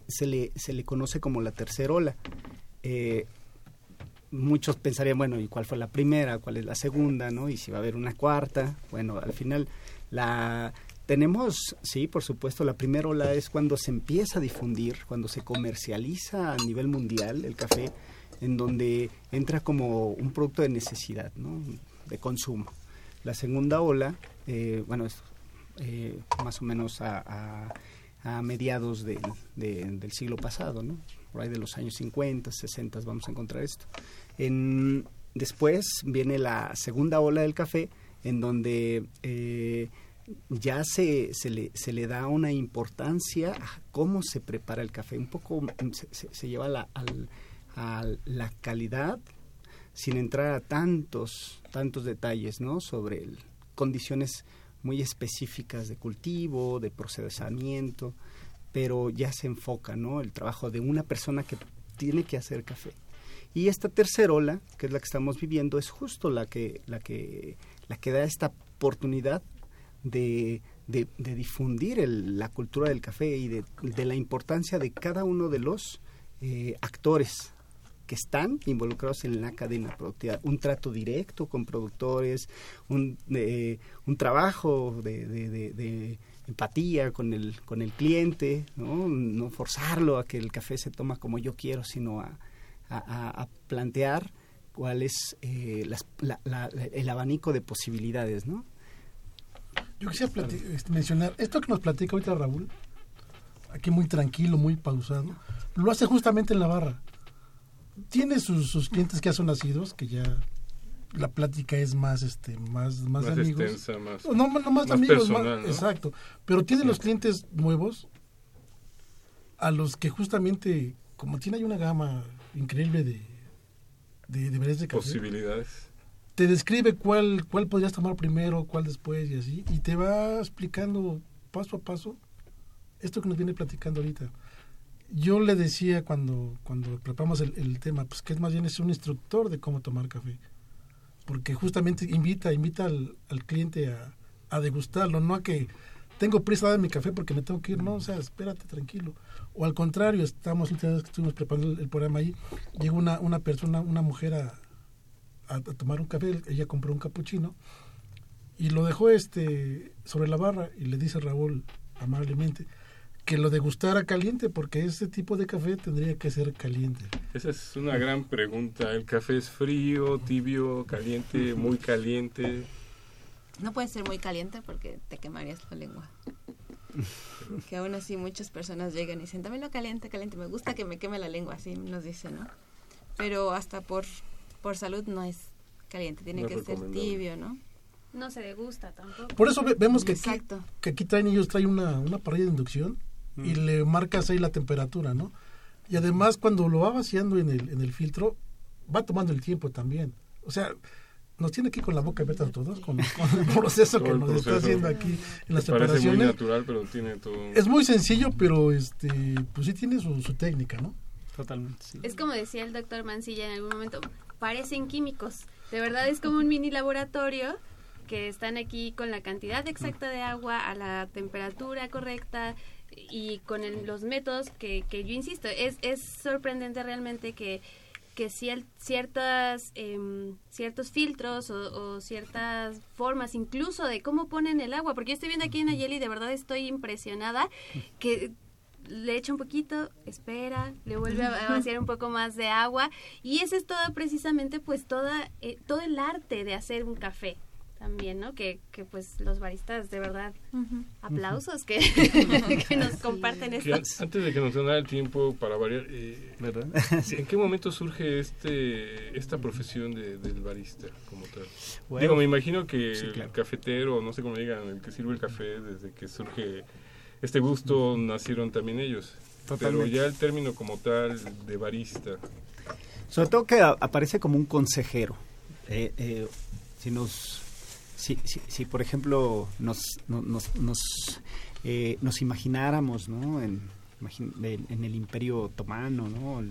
se, le, se le conoce como la tercera ola. Eh, muchos pensarían, bueno, ¿y cuál fue la primera? ¿Cuál es la segunda? ¿no? Y si va a haber una cuarta. Bueno, al final la tenemos, sí, por supuesto, la primera ola es cuando se empieza a difundir, cuando se comercializa a nivel mundial el café, en donde entra como un producto de necesidad, ¿no? De consumo. La segunda ola, eh, bueno, es eh, más o menos a, mediados de- del siglo pasado, ¿no? por ahí de los años 50, 60 vamos a encontrar esto. En, después viene la segunda ola del café, en donde eh, ya se, se, le, se le da una importancia a cómo se prepara el café. Un poco se, se- lleva la, a la calidad sin entrar a tantos, tantos detalles, ¿no? Sobre el- condiciones muy específicas de cultivo, de procesamiento, pero ya se enfoca, ¿no? El trabajo de una persona que tiene que hacer café. Y esta tercera ola, que es la que estamos viviendo, es justo la que, la que, la que da esta oportunidad de, de- difundir el- la cultura del café y de, de la importancia de cada uno de los eh, actores que están involucrados en la cadena productiva. Un trato directo con productores, un, eh, un trabajo de, empatía con el, con el cliente, ¿no? forzarlo a que el café se toma como yo quiero, sino a, plantear cuál es eh, las- la- la- el abanico de posibilidades, ¿no? Yo quisiera este, mencionar, esto que nos platica ahorita Raúl, aquí muy tranquilo, muy pausado, lo hace justamente en la barra. Tiene sus, sus clientes que ya son nacidos, que ya la plática es más este más más, amigos extensa, más- no, no, no más, más amigos más- personal, ¿no? exacto pero tiene los clientes nuevos a los que justamente como tiene ahí una gama increíble de de, de de café Posibilidades. te describe cuál cuál podrías tomar primero cuál después y así y te va explicando paso a paso esto que nos viene platicando ahorita yo le decía cuando cuando preparamos el, tema pues que es más bien es un instructor de cómo tomar café. Porque justamente invita invita al, cliente a, degustarlo no a que tengo prisa de mi café porque me tengo que ir no o sea espérate tranquilo. O al contrario estamos la última vez que estuvimos preparando el, programa ahí llegó una una persona una mujer a, a, a tomar un café ella compró un capuchino y lo dejó este sobre la barra y le dice Raúl amablemente que lo degustara caliente porque ese tipo de café tendría que ser caliente Esa es una gran pregunta. ¿El café es frío, tibio, caliente, muy caliente? No puede ser muy caliente porque te quemarías la lengua. Que aún así muchas personas llegan y dicen, dámelo caliente, caliente. Me gusta que me queme la lengua, así nos dicen, ¿no? Pero hasta por, por salud no es caliente, tiene No que ser tibio, ¿no? No se degusta tampoco. por eso ve- vemos que aquí, que aquí traen ellos traen una, una parrilla de inducción y le marcas ahí la temperatura no y además cuando lo va vaciando en el, en el filtro va tomando el tiempo también o sea nos tiene aquí con la boca abierta a todos con, con el proceso que el nos está haciendo aquí en las Parece muy preparaciones natural, pero tiene todo. Es muy sencillo, pero este, pues sí tiene su, su técnica, ¿no? Totalmente, sí. Es como decía el doctor Mancilla en algún momento, parecen químicos. De verdad es como un mini laboratorio que están aquí con la cantidad exacta de agua, a la temperatura correcta y con el- los métodos que, que yo insisto, es, es sorprendente realmente que, que cier- ciertas, em, ciertos filtros o, ciertas formas incluso de cómo ponen el agua, porque yo estoy viendo aquí en Ayeli de verdad estoy impresionada que le echa un poquito, espera, le vuelve a vaciar un poco más de agua y ese es todo precisamente pues toda eh, todo el arte de hacer un café también, ¿no? Que, que pues los baristas de verdad aplausos que, que nos comparten esto. an- antes de que nos den el tiempo para variar, eh, ¿verdad? ¿en qué momento surge este esta profesión de, del barista como tal? Bueno, Digo, me imagino que sí, el claro. cafetero, no sé cómo digan, el que sirve el café, desde que surge este gusto, nacieron también ellos. Pero ya el término como tal de barista, Sobre todo que a- aparece como un consejero. Eh, eh, si nos, si, si, si, por ejemplo nos, no- nos, nos, eh, nos imagináramos, ¿no? En, en- el Imperio Otomano, ¿no?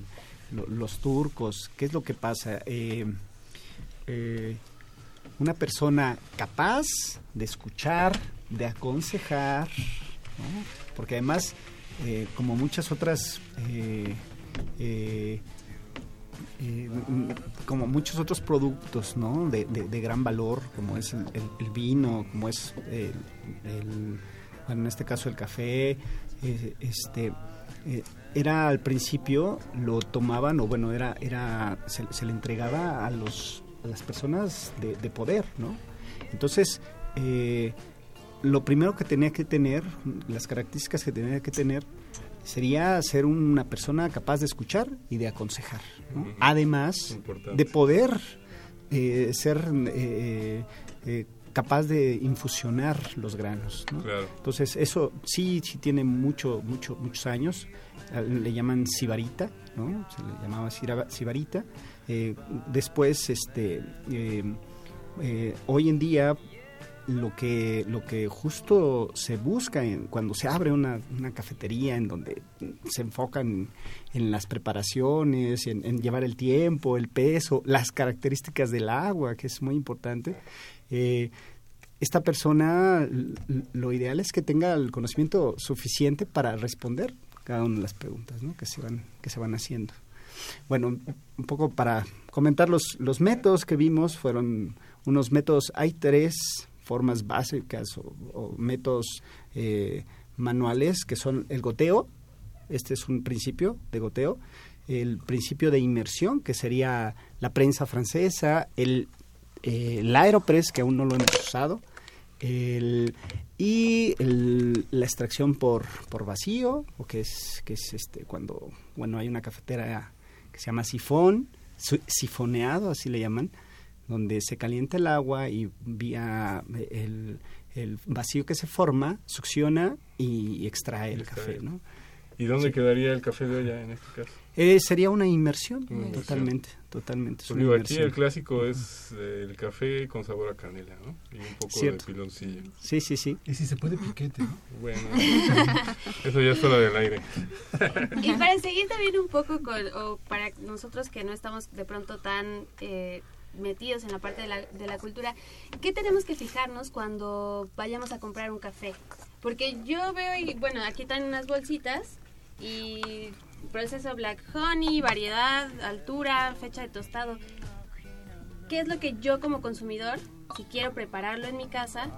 Los turcos, ¿qué es lo que pasa? Eh, eh, una persona capaz de escuchar, de aconsejar, ¿no? porque además, como muchas otras, eh, eh, como muchos otros productos ¿no? de, de- gran valor, como es el, vino, como es el, bueno, en este caso el café, eh, este, eh, era al principio lo tomaban o bueno era era se, le entregaba a los las personas de, de poder, ¿no? Entonces lo primero que tenía que tener, las características que tenía que tener, sería ser una persona capaz de escuchar y de aconsejar. ¿no? Además Importante. de poder eh, ser eh, eh, capaz de infusionar los granos. ¿no? Claro. Entonces eso sí, sí tiene mucho, mucho, muchos años. Eh, Le llaman sibarita, ¿no? Se le llamaba sibarita. Eh, después, este, eh, eh, hoy en día lo que lo que justo se busca en, cuando se abre una, una cafetería en donde se enfocan en las preparaciones, en, llevar el tiempo, el peso, las características del agua, que es muy importante. eh, esta persona lo ideal es que tenga el conocimiento suficiente para responder cada una de las preguntas ¿no? que se van que se van haciendo. Bueno, un poco para comentar los, los métodos que vimos fueron unos métodos, hay tres formas básicas o, métodos eh, manuales que son el goteo, este es un principio de goteo, el principio de inmersión, que sería la prensa francesa, el, eh, aeropress, que aún no lo hemos usado, y la extracción por, por vacío, o que es, que es este, cuando bueno, hay una cafetera que se llama sifón, sifoneado, así le llaman, donde se calienta el agua y vía el, el vacío que se forma, succiona y extrae el Extrae. café, ¿no? ¿Y dónde Sí. quedaría el café de olla en este caso? Eh, sería una inmersión, Una inmersión. totalmente, totalmente. es Pues digo, aquí el clásico es eh, el café con sabor a canela, ¿no? Y un poco Cierto. de piloncillo. Sí, sí, sí. Y si se puede piquete, ¿no? Bueno, eso ya es fuera del aire. Y para seguir también un poco con, o para nosotros que no estamos de pronto tan eh, metidos en la parte de la, de la cultura, ¿qué tenemos que fijarnos cuando vayamos a comprar un café? Porque yo veo, y bueno, aquí están unas bolsitas y proceso Black Honey, variedad, altura, fecha de tostado. ¿Qué es lo que yo como consumidor, si quiero prepararlo en mi casa,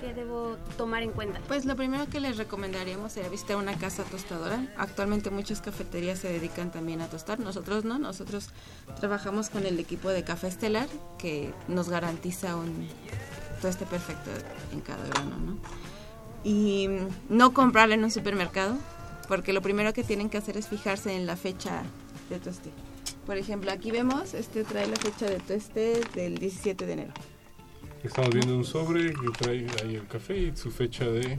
qué debo tomar en cuenta? Pues lo primero que les recomendaríamos sería visitar una casa tostadora. Actualmente muchas cafeterías se dedican también a tostar. Nosotros no, nosotros trabajamos con el equipo de Café Estelar que nos garantiza un toste perfecto en cada grano, ¿no? Y no comprarlo en un supermercado, porque lo primero que tienen que hacer es fijarse en la fecha de toste. Por ejemplo, aquí vemos, este trae la fecha de toste del 17 de enero. Estamos viendo un sobre que trae ahí el café y su fecha de...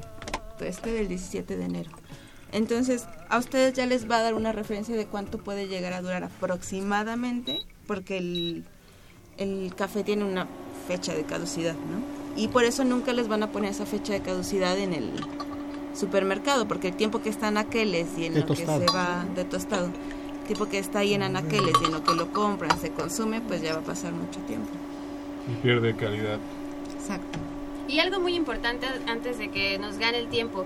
este del 17 de enero. Entonces, a ustedes ya les va a dar una referencia de cuánto puede llegar a durar aproximadamente, porque el, el café tiene una fecha de caducidad, ¿no? Y por eso nunca les van a poner esa fecha de caducidad en el supermercado, porque el tiempo que está en aqueles y en De lo tostado. que se va de tostado, el tiempo que está ahí en anaqueles y en lo que lo compran, se consume, pues ya va a pasar mucho tiempo. Y pierde calidad. Exacto. Y algo muy importante antes de que nos gane el tiempo.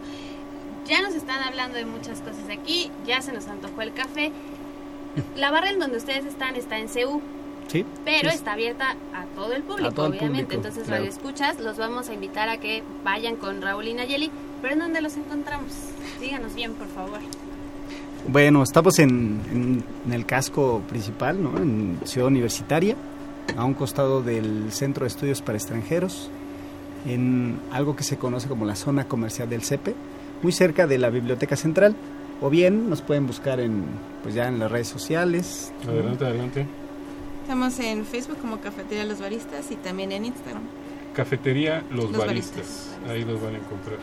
Ya nos están hablando de muchas cosas aquí, ya se nos antojó el café. La barra en donde ustedes están está en CEU, Sí. pero sí. está abierta a todo el público, A todo el obviamente. público, Entonces, claro. Radio Escuchas, los vamos a invitar a que vayan con Raúl y Nayeli. ¿Pero en dónde los encontramos? Díganos bien, por favor. Bueno, estamos en, en- en el casco principal, ¿no? En Ciudad Universitaria, a un costado del Centro de Estudios para Extranjeros, en algo que se conoce como la zona comercial del CEPE, muy cerca de la Biblioteca Central, o bien nos pueden buscar en, pues ya en las redes sociales. ¿no? Adelante, adelante. Estamos en Facebook como Cafetería Los Baristas y también en Instagram. Cafetería Los, Los baristas. Ahí los van a encontrar.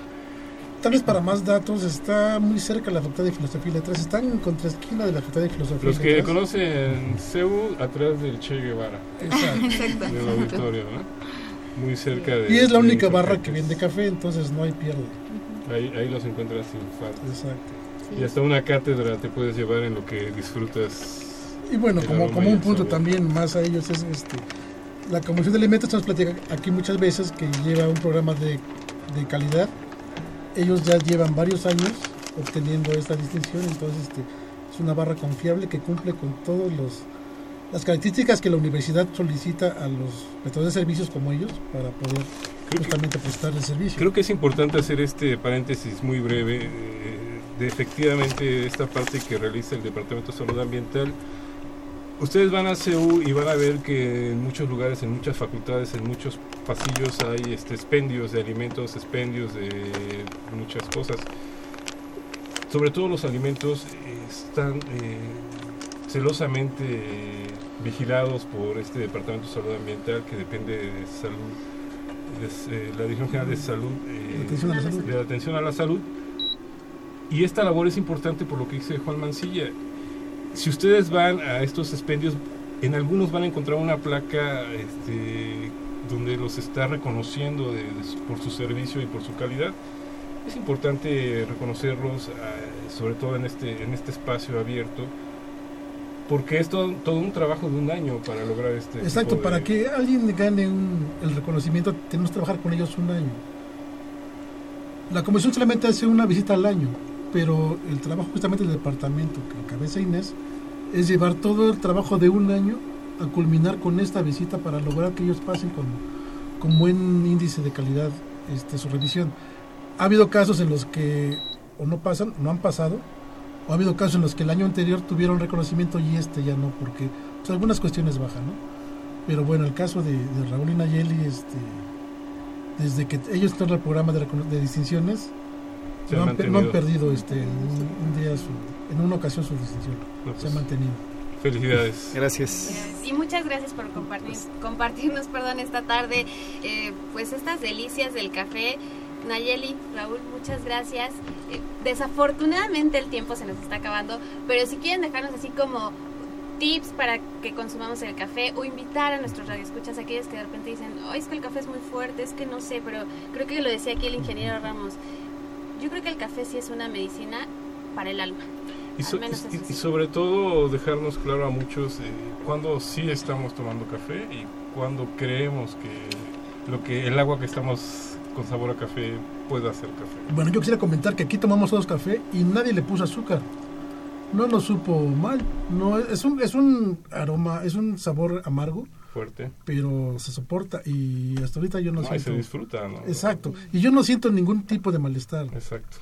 Tal vez para más datos, está muy cerca la Facultad de Filosofía y Letras. Está en contraesquina de la Facultad de Filosofía Los y que Letras. conocen CEU atrás del Che Guevara, Exacto. del auditorio, ¿no? Muy cerca de... Y es la única barra que vende café, entonces no hay pierde. Ahí, ahí los encuentras sin falta. Exacto. Y hasta una cátedra te puedes llevar en lo que disfrutas. Y bueno, como, como un punto sabor. también más a ellos es este la Comisión de Alimentos nos platica aquí muchas veces que lleva un programa de, de calidad. Ellos ya llevan varios años obteniendo esta distinción, entonces este, es una barra confiable que cumple con todos los las características que la universidad solicita a los prestadores de servicios como ellos para poder justamente prestar el servicio. Creo que es importante hacer este paréntesis muy breve eh, de efectivamente esta parte que realiza el Departamento de Salud Ambiental. Ustedes van a CEU y van a ver que en muchos lugares, en muchas facultades, en muchos pasillos hay este, expendios de alimentos, expendios de muchas cosas. Sobre todo los alimentos están eh, celosamente eh, vigilados por este Departamento de Salud Ambiental que depende de salud, de, eh, la Dirección General de Salud, De atención a la salud. de atención a la salud. Y esta labor es importante por lo que dice Juan Mancilla. Si ustedes van a estos expendios, en algunos van a encontrar una placa este, donde los está reconociendo de- de por su servicio y por su calidad. Es importante reconocerlos, ah, sobre todo en este, en este espacio abierto, porque es todo, todo un trabajo de un año para lograr este. Exacto, de- para que alguien gane un- el reconocimiento tenemos que trabajar con ellos un año. La comisión solamente hace una visita al año, pero el trabajo justamente del departamento que encabeza Inés es llevar todo el trabajo de un año a culminar con esta visita para lograr que ellos pasen con, con buen índice de calidad este, su revisión. Ha habido casos en los que o no pasan, no han pasado, o ha habido casos en los que el año anterior tuvieron reconocimiento y este ya no, porque pues, algunas cuestiones bajan, ¿no? Pero bueno, el caso de, Raúl y Nayeli, este, desde que ellos están en el programa de distinciones, Se no, ha han, no han perdido este, un, un día su, en una ocasión su distinción. No, Se pues, ha mantenido. Felicidades. Gracias. Y muchas gracias por compartir, compartirnos perdón, esta tarde eh, pues estas delicias del café. Nayeli, Raúl, muchas gracias. Eh, desafortunadamente el tiempo se nos está acabando, pero si quieren dejarnos así como tips para que consumamos el café o invitar a nuestros radioescuchas, aquellos que de repente dicen, oh, es que el café es muy fuerte, es que no sé, pero creo que lo decía aquí el ingeniero Ramos. Yo creo que el café sí es una medicina para el alma. Y, so- menos y- y sobre todo dejarnos claro a muchos eh, cuándo sí estamos tomando café y cuándo creemos que lo que el agua que estamos con sabor a café puede hacer café. Bueno, yo quisiera comentar que aquí tomamos todos café y nadie le puso azúcar. No lo supo mal. No es un es un aroma, es un sabor amargo, Fuerte. pero se soporta y hasta ahorita yo no, No, y siento. se disfruta, ¿no? Exacto. Y yo no siento ningún tipo de malestar. Exacto.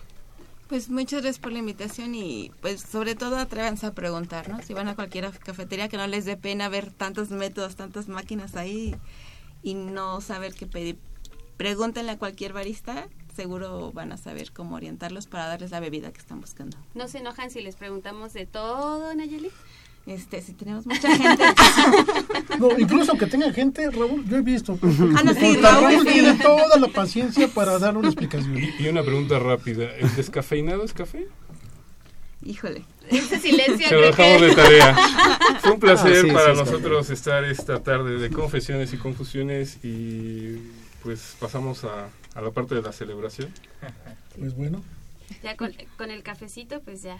Pues muchas gracias por la invitación y pues sobre todo atrévanse a preguntar, ¿no? Si van a cualquier cafetería que no les dé pena ver tantos métodos, tantas máquinas ahí y no saber qué pedir. Pregúntenle a cualquier barista, seguro van a saber cómo orientarlos para darles la bebida que están buscando. ¿No se enojan si les preguntamos de todo, Nayeli? Este, si tenemos mucha gente. No, incluso que tenga gente, Raúl, yo he visto. Ah, no, sí, Raúl, Raúl sí. tiene toda la paciencia para dar una explicación. Y una pregunta rápida, ¿el descafeinado es café? Híjole. Ese silencio. Se lo dejamos que- de tarea. Fue un placer Ah, sí, para nosotros estar esta tarde de confesiones y confusiones y pues pasamos a, a la parte de la celebración. Pues bueno. Ya con, con el cafecito, pues ya.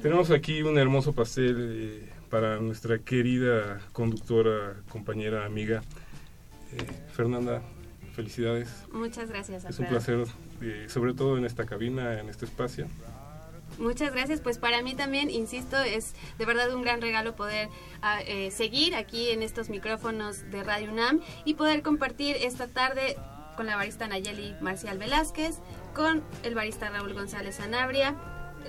Tenemos aquí un hermoso pastel eh, para nuestra querida conductora, compañera, amiga. Eh, Fernanda, felicidades. Muchas gracias. Es un placer, eh, sobre todo en esta cabina, en este espacio. Muchas gracias. Pues para mí también, insisto, es de verdad un gran regalo poder ah, eh, seguir aquí en estos micrófonos de Radio UNAM y poder compartir esta tarde con la barista Nayeli Marcial Velázquez, con el barista Raúl González Sanabria,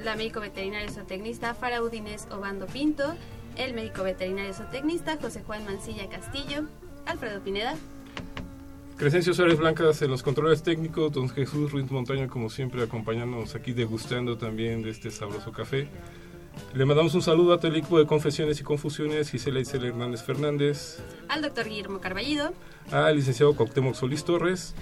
la médico veterinario zootecnista Fara Udines Obando Pinto, el médico veterinario zootecnista José Juan Mancilla Castillo, Alfredo Pineda. Crescencio Suárez Blancas en los controles técnicos, don Jesús Ruiz Montaño como siempre acompañándonos aquí degustando también de este sabroso café. Le mandamos un saludo a todo el equipo de Confesiones y Confusiones, Gisela Isela Hernández Fernández, Al doctor Guillermo Carballido, al licenciado Cuauhtémoc Solís Torres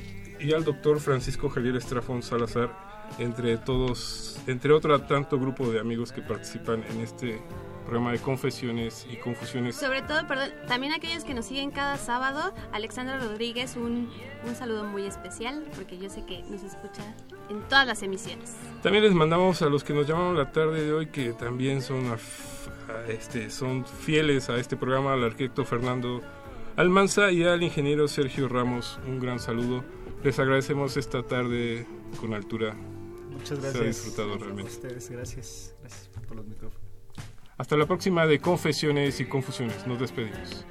y al doctor Francisco Javier Estrafón Salazar, entre todos, entre otro tanto grupo de amigos que participan en este programa de Confesiones y Confusiones. Sobre todo, perdón, también aquellos que nos siguen cada sábado, Alexandra Rodríguez, un, un saludo muy especial, porque yo sé que nos escucha en todas las emisiones. También les mandamos a los que nos llamaron la tarde de hoy, que también son, a este, son fieles a este programa, al arquitecto Fernando Almanza y al ingeniero Sergio Ramos. Un gran saludo. Les agradecemos esta tarde con altura. Muchas Se ha gracias. disfrutado A realmente. ustedes, gracias. Gracias por los micrófonos. Hasta la próxima de Confesiones y Confusiones. Nos despedimos.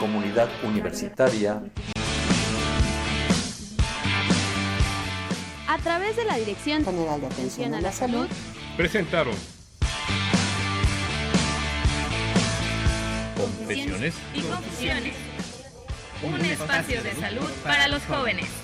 Comunidad universitaria A través de la Dirección General de Atención a la Salud, Presentaron Confesiones y confusiones. Un espacio de salud para los jóvenes.